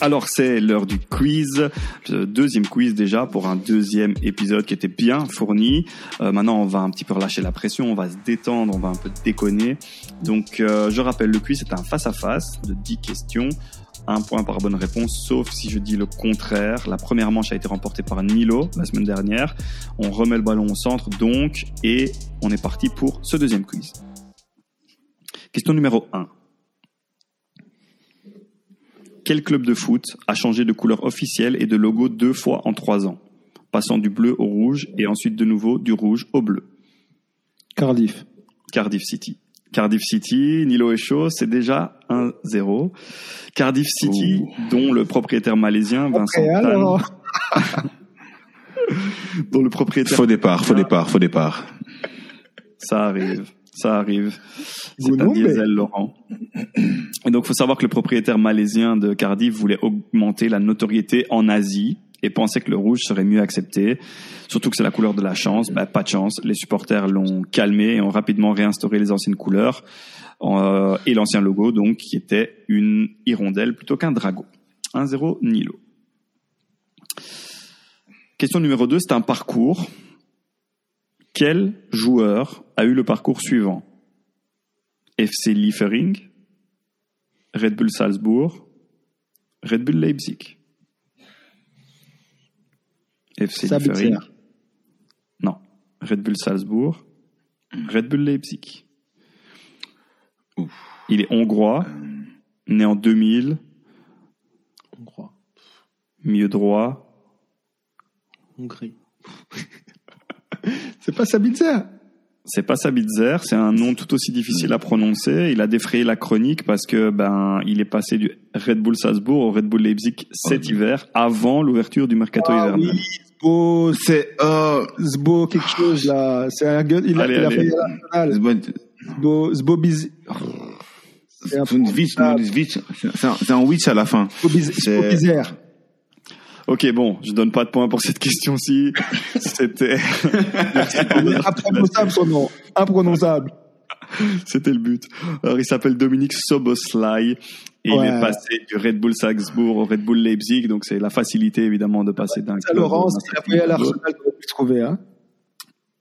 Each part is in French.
Alors c'est l'heure du quiz, euh, deuxième quiz déjà pour un deuxième épisode qui était bien fourni. Euh, maintenant on va un petit peu relâcher la pression, on va se détendre, on va un peu déconner. Donc euh, je rappelle le quiz c'est un face à face de 10 questions, un point par bonne réponse sauf si je dis le contraire. La première manche a été remportée par Nilo la semaine dernière. On remet le ballon au centre donc et on est parti pour ce deuxième quiz. Question numéro 1. Quel club de foot a changé de couleur officielle et de logo deux fois en trois ans, passant du bleu au rouge et ensuite de nouveau du rouge au bleu? Cardiff. Cardiff City. Cardiff City, Nilo et chaud, c'est déjà 1-0. Cardiff City, dont le propriétaire malaisien Vincent Tan, alors, dont le propriétaire Faux départ, faux départ, faux départ. Ça arrive, ça arrive. C'est un diesel, Laurent. Et donc, faut savoir que le propriétaire malaisien de Cardiff voulait augmenter la notoriété en Asie et pensait que le rouge serait mieux accepté. Surtout que c'est la couleur de la chance. Bah, pas de chance. Les supporters l'ont calmé et ont rapidement réinstauré les anciennes couleurs euh, et l'ancien logo, donc, qui était une hirondelle plutôt qu'un dragon. 1-0 Nilo. Question numéro 2, c'est un parcours. Quel joueur a eu le parcours suivant? FC Liefering, Red Bull Salzbourg, Red Bull Leipzig. FC. Liefering. Non. Red Bull Salzbourg, Red Bull Leipzig. Il est hongrois, né en 2000, On croit. milieu droit. Hongrie. c'est pas Sabitzer. C'est pas Sabitzer, c'est un nom tout aussi difficile à prononcer. Il a défrayé la chronique parce que ben il est passé du Red Bull Salzbourg au Red Bull Leipzig cet hiver, avant l'ouverture du mercato Ah hivernal. oui, Oh, c'est, euh, Zbo quelque chose là. C'est un gueule. Il a, Allez, il a fait. Zbo, Zbo Biz. C'est un un, witch à la fin. Zbo Zbo Bizer. Ok, bon, je donne pas de points pour cette question-ci. C'était Imprononçable son nom. Imprononçable. c'était le but. Alors il s'appelle Dominique Soboslai et il est passé du Red Bull Salzbourg au Red Bull Leipzig, donc c'est la facilité évidemment de passer d'un club Laurent, au- s'il a à l'Arsenal, pu le trouver, hein.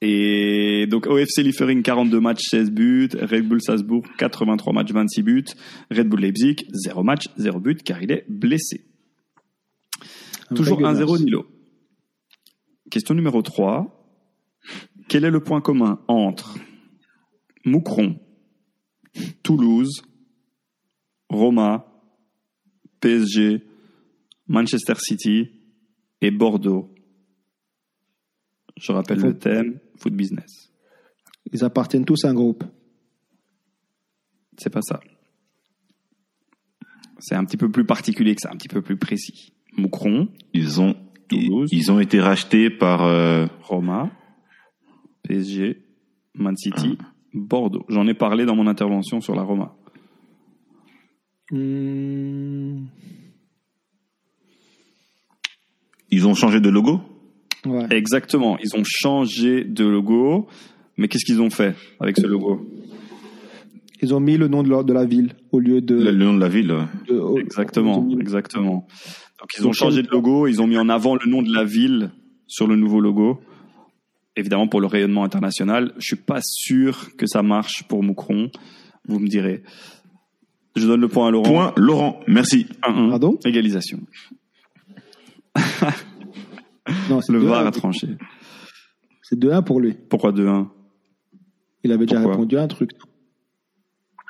Et donc OFC Liefering 42 matchs 16 buts, Red Bull Salzbourg 83 matchs 26 buts, Red Bull Leipzig 0 match 0 but car il est blessé. Toujours Dégueulasse. 1-0 Nilo. Question numéro 3. Quel est le point commun entre Moucron, Toulouse, Roma, PSG, Manchester City et Bordeaux? Je rappelle le thème, foot business. Ils appartiennent tous à un groupe. C'est pas ça. C'est un petit peu plus particulier que ça, un petit peu plus précis. Moucron, Ils ont, ils, Toulouse. ils ont été rachetés par, euh, Roma, PSG, Man City, Bordeaux. J'en ai parlé dans mon intervention sur la Roma. Hmm, ils ont changé de logo? ouais. Exactement. Ils ont changé de logo. Mais qu'est-ce qu'ils ont fait avec ce logo? Ils ont mis le nom de, leur- de la ville au lieu de. Le, le nom de la ville. de- au- Exactement, exactement. Donc ils ont Donc, changé de logo, ils ont mis en avant le nom de la ville sur le nouveau logo. Évidemment pour le rayonnement international. Je suis pas sûr que ça marche pour Moucron. Vous me direz. Je donne le point à Laurent. Point Laurent. Merci. 1-1. Pardon? Égalisation. Non, Le 2-1. VAR a tranché. C'est 2-1 pour lui. Pourquoi 2-1 Il avait déjà répondu à un truc.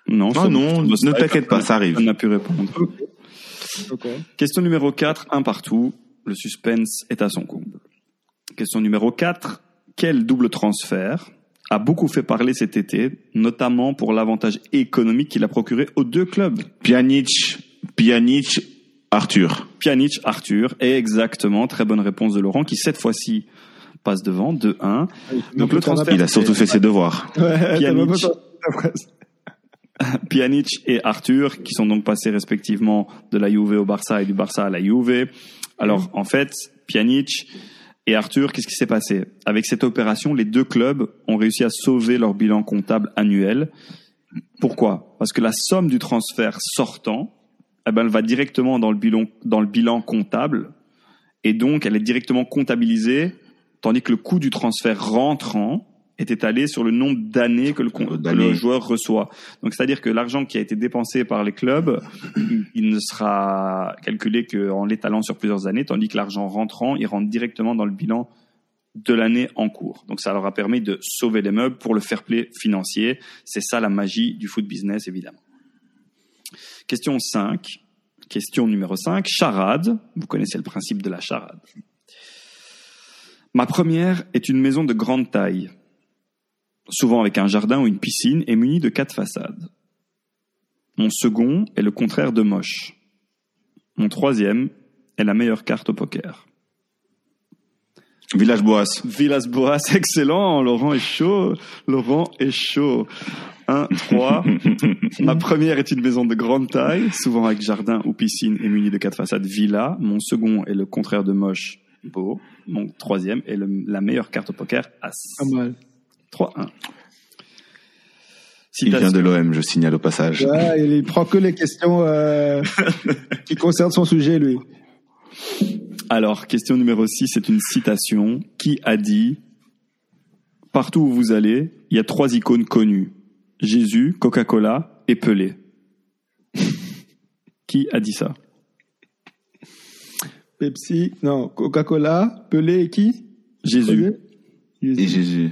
Non, Ah non, ne t'inquiète pas, ça arrive. Personne n'a pu répondre. Ok. Question numéro 4, un partout. Le suspense est à son comble. Question numéro 4. Quel double transfert a beaucoup fait parler cet été, notamment pour l'avantage économique qu'il a procuré aux deux clubs? Pjanic, Pjanic, Arthur. Pjanic, Arthur, et exactement, très bonne réponse de Laurent, qui cette fois-ci passe devant, 2-1. Donc le transfert, Il a surtout fait ses devoirs. Ouais, t'as Pjanic. même pas sorti ta phrase. Pjanic et Arthur, qui sont donc passés respectivement de la Juve au Barça et du Barça à la Juve. Alors, en fait, Pjanic et Arthur, qu'est-ce qui s'est passé? Avec cette opération, les deux clubs ont réussi à sauver leur bilan comptable annuel. Pourquoi? Parce que la somme du transfert sortant eh ben, elle va directement dans le bilan, dans le bilan comptable. Et donc, elle est directement comptabilisée, tandis que le coût du transfert rentrant est étalé sur le nombre d'années que le, que joueur reçoit. Donc, c'est-à-dire que l'argent qui a été dépensé par les clubs, il- il ne sera calculé qu'en l'étalant sur plusieurs années, tandis que l'argent rentrant, il rentre directement dans le bilan de l'année en cours. Donc ça leur a permis de sauver les meubles pour le fair play financier. C'est ça la magie du foot business, évidemment. Question 5. Question numéro 5. Charade. Vous connaissez le principe de la charade. Ma première est une maison de grande taille, souvent avec un jardin ou une piscine et munie de quatre façades. Mon second est le contraire de moche. Mon troisième est la meilleure carte au poker. Village Boas. Villas Boas, excellent. Laurent est chaud. Laurent est chaud. 1, 3. Ma première est une maison de grande taille, souvent avec jardin ou piscine et munie de quatre façades villa. Mon second est le contraire de moche, beau. Mon troisième est le- la meilleure carte au poker, As. Pas mal. 3, 1. Il vient de l'OM, je signale au passage. Ouais, il prend que les questions euh, qui concernent son sujet, lui. Alors, question numéro 6, c'est une citation. Qui a dit Partout où vous allez, il y a trois icônes connues. Jésus, Coca-Cola et Pelé. Qui a dit ça? Pepsi, non, Coca-Cola, Pelé et qui? Jésus. Jésus. Et Jésus.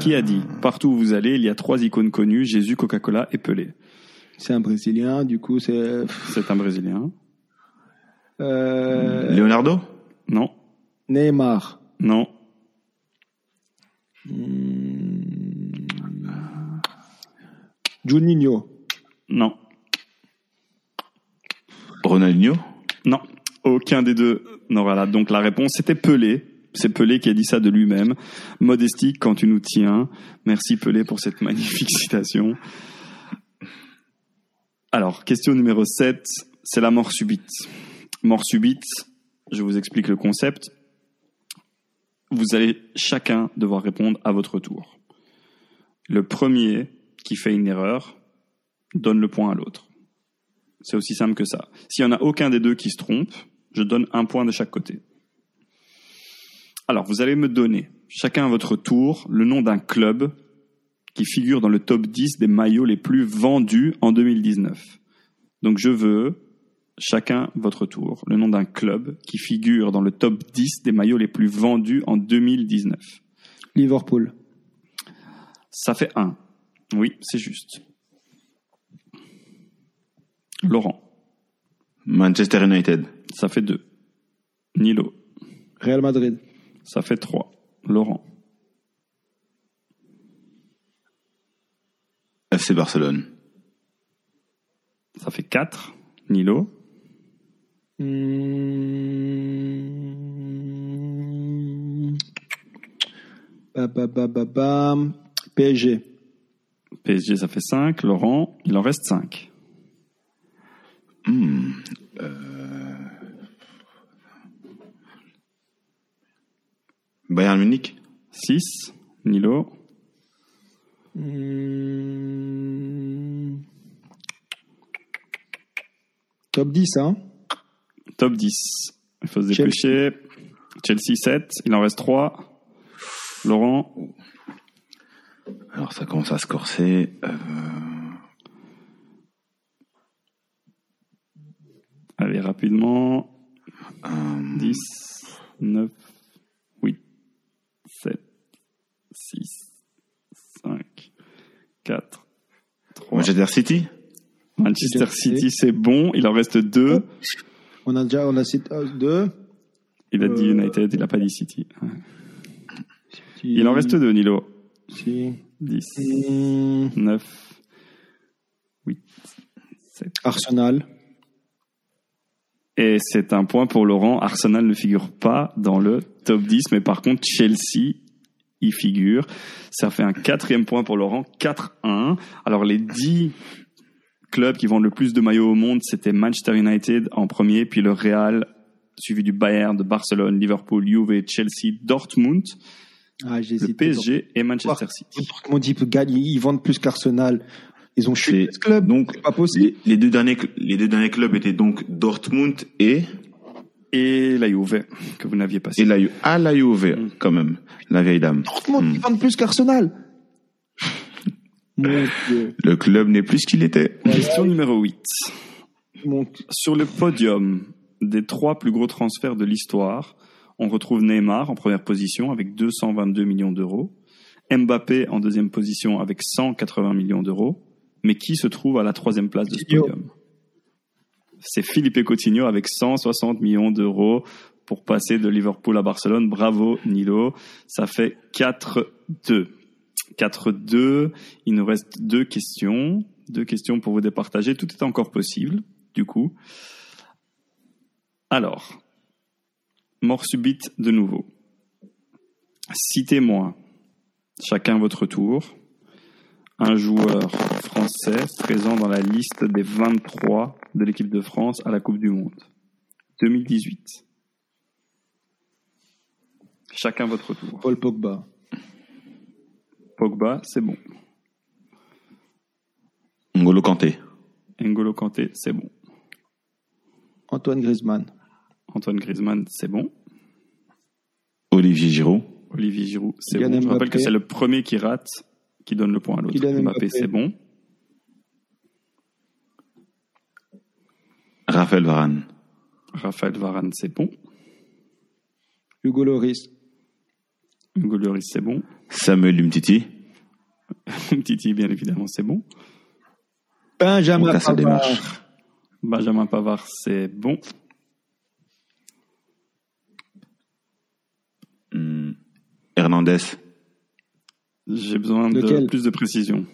Qui a dit Partout où vous allez, il y a trois icônes connues. Jésus, Coca-Cola et Pelé. C'est un Brésilien, du coup, c'est... C'est un Brésilien. Euh, Leonardo? Non, Neymar. non, Juninho. non, Ronaldinho? Non. Aucun des deux n'aura là. Donc la réponse, c'était Pelé. C'est Pelé qui a dit ça de lui-même. Modestie quand tu nous tiens. Merci Pelé pour cette magnifique citation. Alors, question numéro 7, c'est la mort subite. Mort subite, je vous explique le concept. Vous allez chacun devoir répondre à votre tour. Le premier qui fait une erreur donne le point à l'autre. C'est aussi simple que ça. S'il n'y en a aucun des deux qui se trompe, je donne un point de chaque côté. Alors, vous allez me donner, chacun à votre tour, le nom d'un club qui figure dans le top 10 des maillots les plus vendus en 2019. Donc, je veux, chacun votre tour, le nom d'un club qui figure dans le top 10 des maillots les plus vendus en 2019. Liverpool. Ça fait un. Oui, c'est juste. Laurent, Manchester United. ça fait deux. Nilo, Real Madrid. Ça fait trois. Laurent, FC Barcelone. ça fait quatre. Nilo, Hmm. Ba, ba, ba. PSG. PSG, ça fait cinq. Laurent, il en reste cinq. Hmm. Bayern Munich. Six. Nilo, Hmm. Top 10, hein top 10. Il faut se Chelsea. dépêcher. Chelsea, 7. Il en reste trois. Laurent, Alors ça commence à se corser. Euh, allez rapidement. euh, 10, 9, 8, 7, 6, 5, 4, 3. Manchester City? Manchester City, c'est bon. Il en reste deux. On a déjà, on a cité euh, deux. Il a dit Euh, United, il n'a pas dit City. Il en reste deux, Nilo. Si. 10, Hmm. 9, 8, 7. Arsenal. Et c'est un point pour Laurent. Arsenal ne figure pas dans le top 10, mais par contre, Chelsea y figure. Ça fait un quatrième point pour Laurent. 4-1. Alors, les 10 clubs qui vendent le plus de maillots au monde, c'était Manchester United en premier, puis le Real, suivi du Bayern, de Barcelone, Liverpool, Juve, Chelsea, Dortmund, Ah, le. PSG et Manchester City. Mon type gagne, ils vendent plus qu'Arsenal. Ils ont chuté ce club. donc, C'est pas possible. Les, les deux derniers, les deux derniers clubs étaient donc Dortmund et, Et la Juve, que vous n'aviez pas et la, Ju- à la Juve, Mm. quand même. La vieille dame. Dortmund, ils vendent plus qu'Arsenal. Mon Dieu. Le club n'est plus ce qu'il était. Question numéro 8. Mon Dieu. Sur le podium des trois plus gros transferts de l'histoire, on retrouve Neymar en première position avec 222 millions d'euros, Mbappé en deuxième position avec 180 millions d'euros, mais qui se trouve à la troisième place de ce podium? C'est Philippe Coutinho avec 160 millions d'euros pour passer de Liverpool à Barcelone. Bravo Nilo, ça fait 4-2. 4-2, il nous reste deux questions, deux questions pour vous départager, tout est encore possible du coup. Alors, mort subite de nouveau. Citez-moi, chacun votre tour, un joueur français présent dans la liste des 23 de l'équipe de France à la Coupe du Monde 2018. Chacun votre tour. Paul Pogba. Pogba, c'est bon. Ngolo Kanté. N'Golo Kanté, c'est bon. Antoine Griezmann. Antoine Griezmann, c'est bon. Olivier Giroud. Olivier Giroud, c'est bon. Je rappelle Mbappé. que c'est le premier qui rate qui donne le point à l'autre. Mbappé, Mbappé. c'est bon. Raphaël Varane. Raphaël Varane, c'est bon. Hugo Loris. Hugo Lloris, c'est bon. Samuel Umtiti. Titi, bien évidemment, c'est bon. Benjamin Pavard. démarche. Benjamin Pavard, c'est bon. Hmm. Hernandez. J'ai besoin de plus de précision.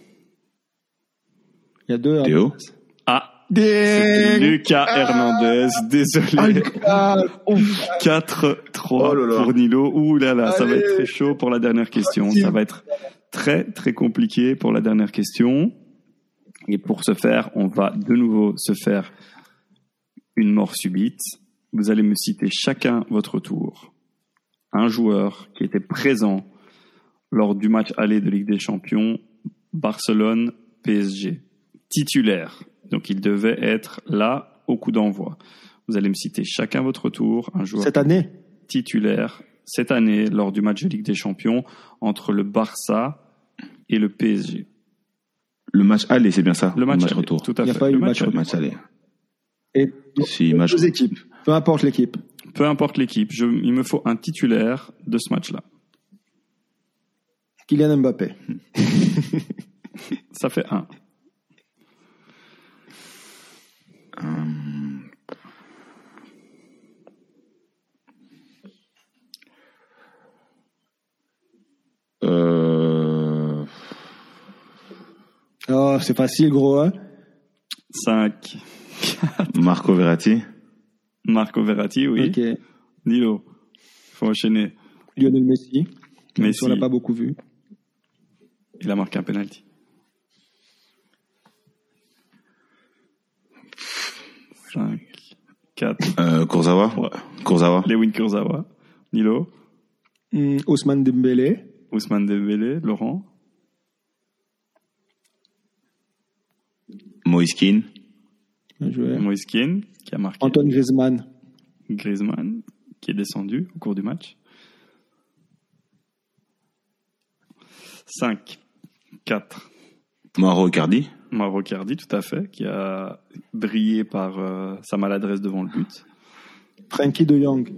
Il y a deux. hein. Théo. Ah, c'était Lucas Hernandez, désolé. Ah, ouf. 4-3 Oh là là. pour Nilo. Ouh là là, ça va être très chaud pour la dernière question. Ça va être très très compliqué pour la dernière question. Et pour ce faire, on va de nouveau se faire une mort subite. Vous allez me citer chacun votre tour un joueur qui était présent lors du match aller de Ligue des Champions Barcelone-PSG. Titulaire. Donc il devait être là au coup d'envoi. Vous allez me citer chacun votre tour un joueur Cette année. titulaire cette année lors du match de Ligue des Champions entre le Barça et le PSG. Le match aller, c'est bien ça Le match, aller, retour. tout à Il y a fait. pas Le eu match match Le match aller. Et Si, match deux équipes. Peu importe l'équipe. Peu importe l'équipe, je- il me faut un titulaire de ce match-là. Kylian Mbappé. Ça fait un. Hum. Euh, Oh, c'est facile, gros. Hein 5. Marco Verratti. Marco Verratti, oui. Ok. Nilo. Faut enchaîner. Lionel Messi. Messi. si on l'a pas beaucoup vu. Il a marqué un penalty. 5, 4, Euh, Kurzawa. Ouais. Kurzawa. Lewin Kurzawa. Nilo. Hmm, Ousmane Dembélé. Ousmane Dembélé. Laurent. Moïse Keane, qui a marqué. Antoine Griezmann. Griezmann, qui est descendu au cours du match. 5, 4. Mauro Icardi. Mauro Cardi, tout à fait, qui a brillé par euh, sa maladresse devant le but. Frankie de Jong.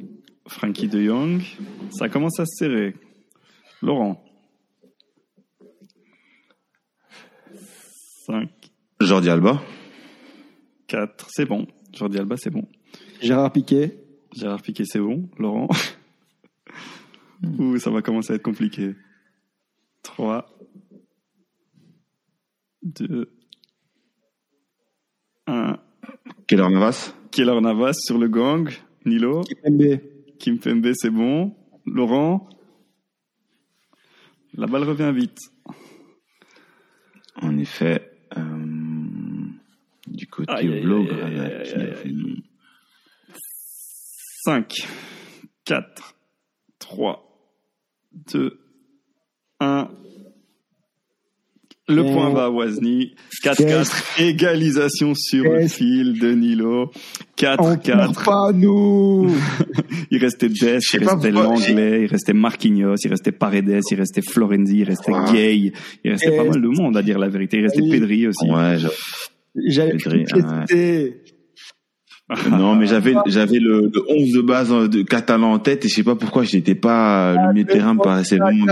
Frankie de Jong, ça commence à se serrer. Laurent. 5, Jordi Alba. 4, c'est bon. Jordi Alba, c'est bon. Gérard Piquet. Gérard Piquet, c'est bon. Laurent. Ouh, ça va commencer à être compliqué. 3, 2, 1. Keller Navas. Keller Navas sur le gang. Nilo. Kipembe. Kim Pembe, c'est bon. Laurent. La balle revient vite. En effet, euh, du côté Aïe, fait- 5, 4, 3, 2, 1. Le point va à Wozni. 4-4. Égalisation sur le fil de Nilo. On perd 4-4. pas, nous. Il restait Dest, Je sais il restait Langlais, il restait Marquinhos, il restait Paredes, il restait Florenzi, il restait Ouais. Gay, il restait Yes. pas mal de monde à dire la vérité. Il restait Oui. Pedri aussi. Ouais, je- J'avais non, mais j'avais, j'avais le, le 11 de base euh, de Catalan en tête et je sais pas pourquoi je n'étais pas, euh, le milieu de terrain me paraissait vraiment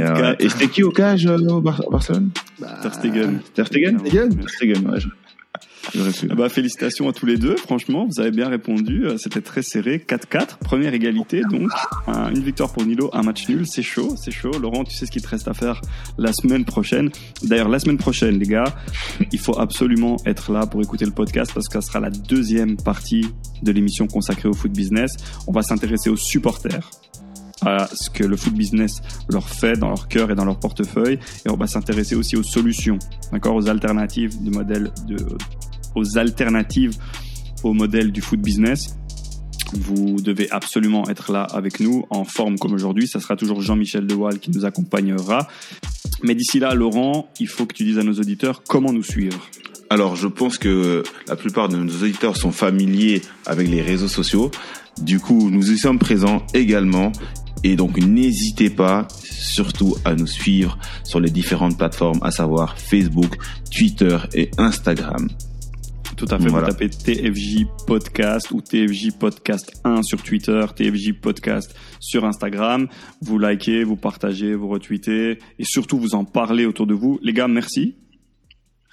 bizarre. Et, 4-4. euh, et c'était qui au cage euh, au Bar- Barcelone? bah, Ter Stegen. Ter Stegen? Stegen. Ter Stegen, ouais. Ah Bah, félicitations à tous les deux. Franchement, vous avez bien répondu. Euh, C'était très serré. 4-4. Première égalité. Donc, un- une victoire pour Nilo, un match nul. C'est chaud, c'est chaud. Laurent, tu sais ce qu'il te reste à faire la semaine prochaine. D'ailleurs, la semaine prochaine, les gars, il faut absolument être là pour écouter le podcast parce que ça sera la deuxième partie de l'émission consacrée au foot business. On va s'intéresser aux supporters à ce que le foot business leur fait dans leur cœur et dans leur portefeuille et on va s'intéresser aussi aux solutions, d'accord, aux alternatives de modèles de aux alternatives au modèle du foot business. Vous devez absolument être là avec nous, en forme comme aujourd'hui. Ça sera toujours Jean-Michel Dewal qui nous accompagnera. Mais d'ici là, Laurent, il faut que tu dises à nos auditeurs comment nous suivre. Alors, je pense que la plupart de nos auditeurs sont familiers avec les réseaux sociaux. Du coup, nous y sommes présents également. Et donc, n'hésitez pas, surtout, à nous suivre sur les différentes plateformes, à savoir Facebook, Twitter et Instagram. Tout à fait, Voilà. vous tapez TFJ Podcast ou TFJ Podcast 1 sur Twitter, TFJ Podcast sur Instagram. Vous likez, vous partagez, vous retweetez et surtout vous en parlez autour de vous. Les gars, merci.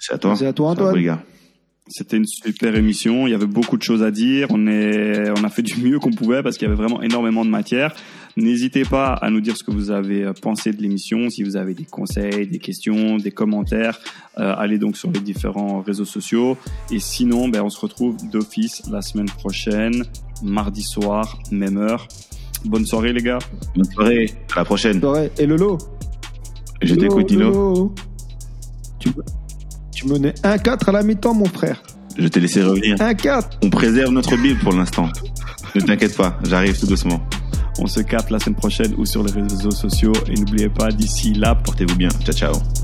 C'est à toi. C'est à toi, Antoine. les gars. C'était une super émission. Il y avait beaucoup de choses à dire. On est, on a fait du mieux qu'on pouvait parce qu'il y avait vraiment énormément de matière. N'hésitez pas à nous dire ce que vous avez euh, pensé de l'émission. Si vous avez des conseils, des questions, des commentaires, euh, allez donc sur les différents réseaux sociaux. Et sinon, ben, on se retrouve d'office la semaine prochaine, mardi soir, même heure. Bonne soirée, les gars. Bonne soirée. À la prochaine. Soirée. Et Lolo Je t'écoute. Lolo. Tu, me- tu menais 1-4 à la mi-temps, mon frère. Je t'ai laissé revenir. 1-4. On préserve notre Bible pour l'instant. Ne t'inquiète pas, j'arrive tout doucement. On se capte la semaine prochaine ou sur les réseaux sociaux. Et n'oubliez pas, d'ici là, Portez-vous bien. Ciao, ciao.